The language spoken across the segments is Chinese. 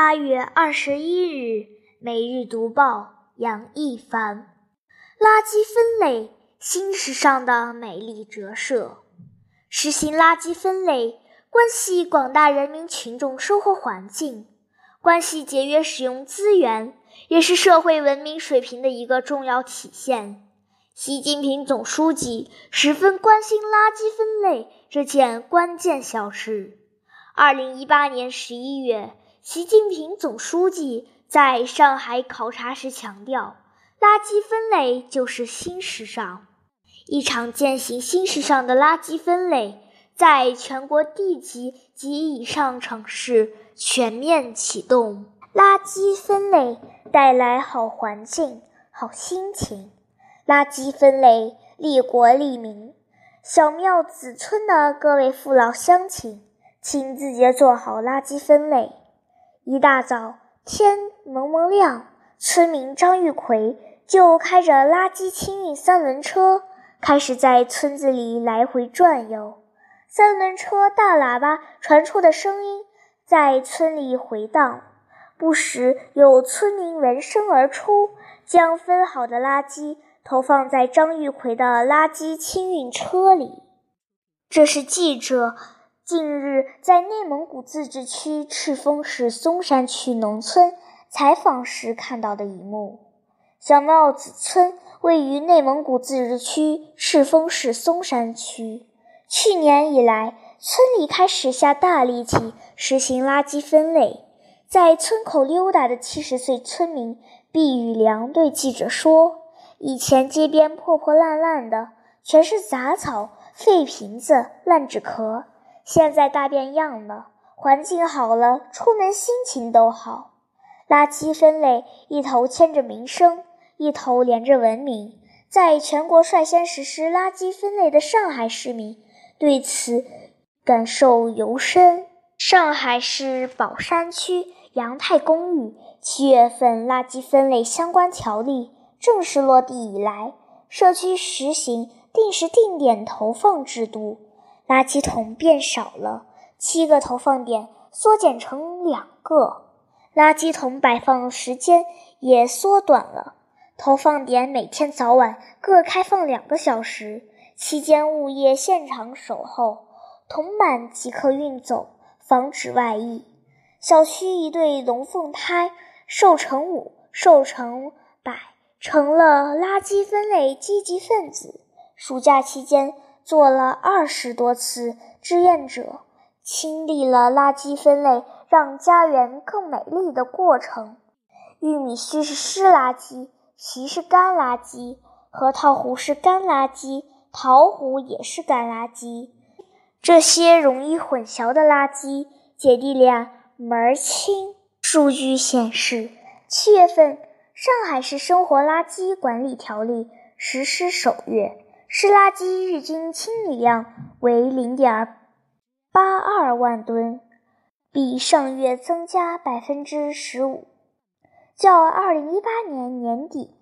八月二十一日，《每日读报》杨一凡：垃圾分类新时尚的美丽折射。实行垃圾分类，关系广大人民群众生活环境，关系节约使用资源，也是社会文明水平的一个重要体现。习近平总书记十分关心垃圾分类这件关键小事。二零一八年十一月，习近平总书记在上海考察时强调，垃圾分类就是新时尚。一场践行新时尚的垃圾分类，在全国地级及以上城市全面启动。垃圾分类带来好环境、好心情。垃圾分类利国利民。小庙子村的各位父老乡亲，请自觉做好垃圾分类。一大早，天蒙蒙亮，村民张玉奎就开着垃圾清运三轮车。开始在村子里来回转悠，三轮车大喇叭传出的声音在村里回荡，不时有村民闻声而出，将分好的垃圾投放在张玉奎的垃圾清运车里。这是记者近日在内蒙古自治区赤峰市松山区农村采访时看到的一幕。小帽子村。位于内蒙古自治区赤峰市松山区。去年以来，村里开始下大力气实行垃圾分类。在村口溜达的七十岁村民毕玉良对记者说：“以前街边破破烂烂的，全是杂草、废瓶子、烂纸壳，现在大变样了，环境好了，出门心情都好。垃圾分类一头牵着民生。”一头连着文明，在全国率先实施垃圾分类的上海市民对此感受尤深。上海市宝山区杨泰公寓七月份垃圾分类相关条例正式落地以来，社区实行定时定点投放制度，垃圾桶变少了，七个投放点缩减成两个，垃圾桶摆放时间也缩短了。投放点每天早晚各开放两个小时，期间物业现场守候，桶满即可运走，防止外溢。小区一对龙凤胎瘦成五、瘦成百，成了垃圾分类积极分子。暑假期间做了二十多次志愿者，亲历了垃圾分类让家园更美丽的过程。玉米须是湿垃圾。其是干垃圾，核桃核是干垃圾，桃核也是干垃圾。这些容易混淆的垃圾，姐弟俩门儿清。数据显示，七月份上海市生活垃圾管理条例实施首月，湿垃圾日均清理量为零点八二万吨，比上月增加百分之十五。较二零一八年年底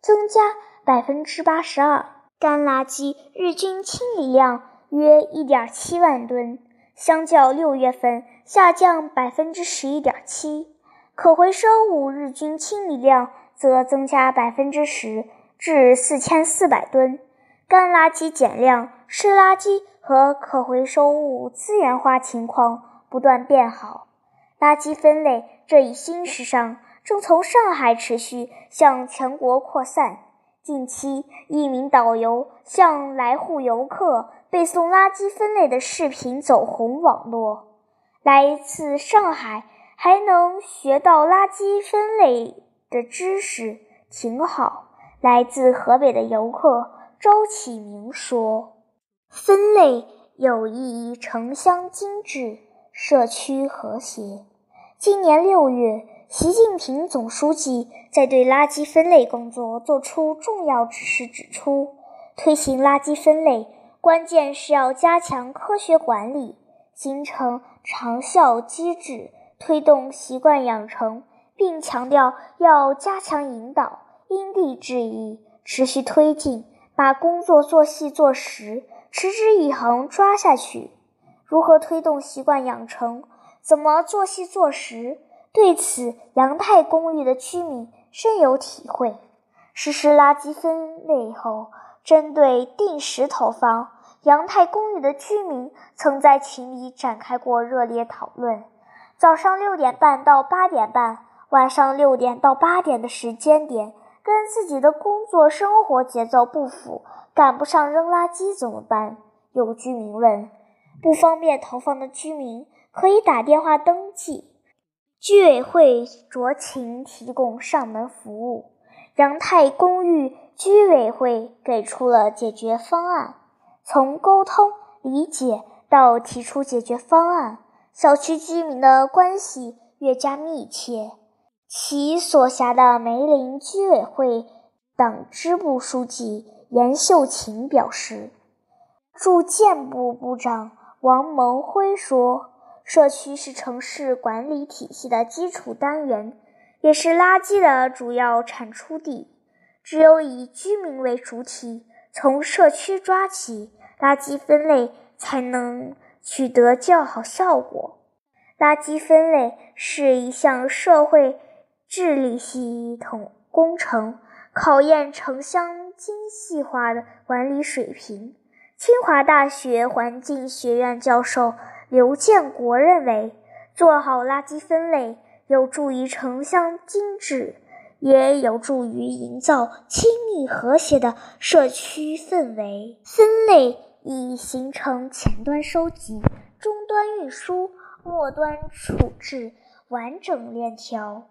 增加百分之八十二，干垃圾日均清理量约一点七万吨，相较六月份下降百分之十一点七。可回收物日均清理量则增加百分之十，至四千四百吨。干垃圾减量，湿垃圾和可回收物资源化情况不断变好。垃圾分类这一新时尚。正从上海持续向全国扩散。近期，一名导游向来沪游客背诵垃圾分类的视频走红网络。来一次上海还能学到垃圾分类的知识，挺好。来自河北的游客周启明说：“分类有益于城乡精致、社区和谐。”今年六月。习近平总书记在对垃圾分类工作作出重要指示，指出，推行垃圾分类，关键是要加强科学管理，形成长效机制，推动习惯养成，并强调要加强引导，因地制宜，持续推进，把工作做细做实，持之以恒抓下去。如何推动习惯养成？怎么做细做实？对此，杨太公寓的居民深有体会。实施垃圾分类后，针对定时投放，杨太公寓的居民曾在群里展开过热烈讨论。早上六点半到八点半，晚上六点到八点的时间点，跟自己的工作生活节奏不符，赶不上扔垃圾怎么办？有居民问。不方便投放的居民可以打电话登记，居委会酌情提供上门服务。杨泰公寓居委会给出了解决方案，从沟通理解到提出解决方案。小区居民的关系越加密切。其所辖的梅林居委会党支部书记严秀琴表示，住建部部长王蒙辉说：“社区是城市管理体系的基础单元，也是垃圾的主要产出地。只有以居民为主体，从社区抓起，垃圾分类才能。”取得较好效果。垃圾分类是一项社会治理系统工程，考验城乡精细化的管理水平。清华大学环境学院教授刘建国认为，做好垃圾分类有助于城乡精致，也有助于营造亲密和谐的社区氛围。分类。已形成前端收集、终端运输、末端处置完整链条。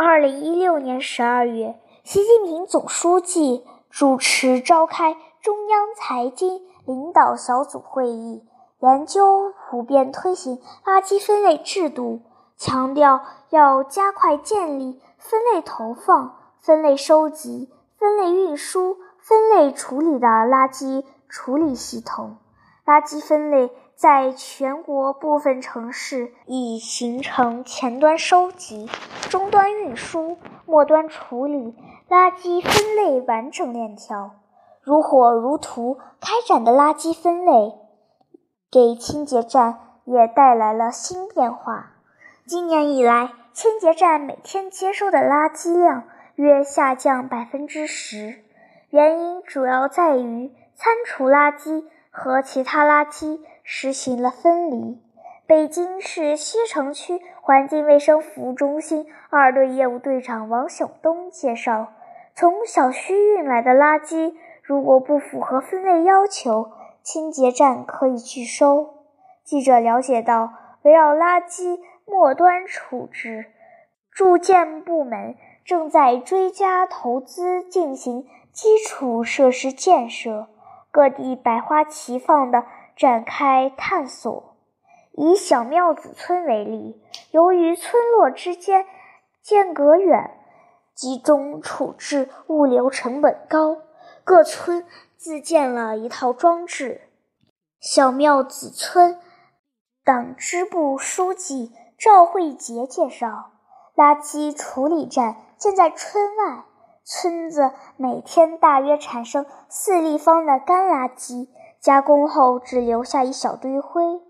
二零一六年十二月，习近平总书记主持召开中央财经领导小组会议，研究普遍推行垃圾分类制度，强调要加快建立分类投放、分类收集、分类运输、分类处理的垃圾。处理系统，垃圾分类在全国部分城市已形成前端收集、终端运输、末端处理垃圾分类完整链条，如火如荼开展的垃圾分类，给清洁站也带来了新变化。今年以来，清洁站每天接收的垃圾量约下降百分之十，原因主要在于。餐厨垃圾和其他垃圾实行了分离。北京市西城区环境卫生服务中心二队业务队长王晓东介绍，从小区运来的垃圾如果不符合分类要求，清洁站可以拒收。记者了解到，围绕垃圾末端处置，住建部门正在追加投资进行基础设施建设。各地百花齐放地展开探索。以小庙子村为例，由于村落之间间隔远，集中处置物流成本高，各村自建了一套装置。小庙子村党支部书记赵慧杰介绍，垃圾处理站建在村外。村子每天大约产生四立方的干垃圾，加工后只留下一小堆灰。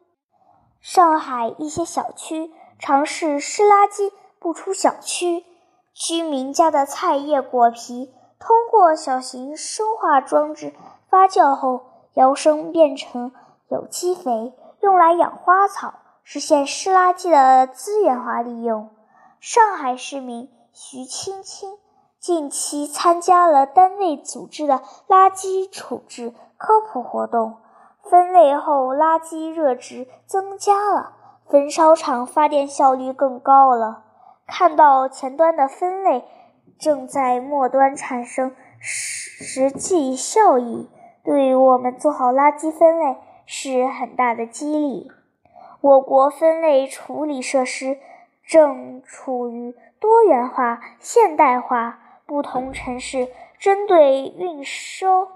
上海一些小区尝试湿垃圾不出小区，居民家的菜叶果皮通过小型生化装置发酵后，摇身变成有机肥，用来养花草，实现湿垃圾的资源化利用。上海市民徐青青。近期参加了单位组织的垃圾处置科普活动，分类后垃圾热值增加了，焚烧厂发电效率更高了。看到前端的分类正在末端产生实际效益，对我们做好垃圾分类是很大的激励。我国分类处理设施正处于多元化、现代化。不同城市针对运收、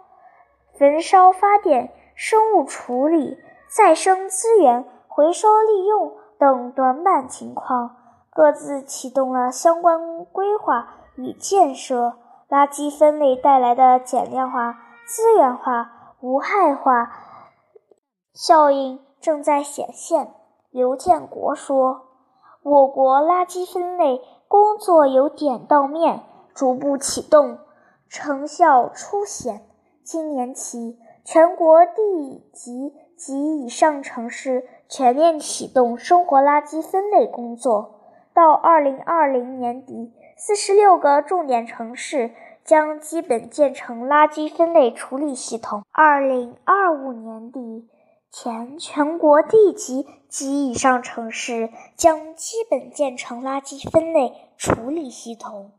焚烧发电、生物处理、再生资源回收利用等短板情况，各自启动了相关规划与建设。垃圾分类带来的减量化、资源化、无害化效应正在显现。刘建国说：“我国垃圾分类工作由点到面，逐步启动，成效初显。今年起，全国地级及以上城市全面启动生活垃圾分类工作。到二零二零年底，四十六个重点城市将基本建成垃圾分类处理系统。二零二五年底前，全国地级及以上城市将基本建成垃圾分类处理系统。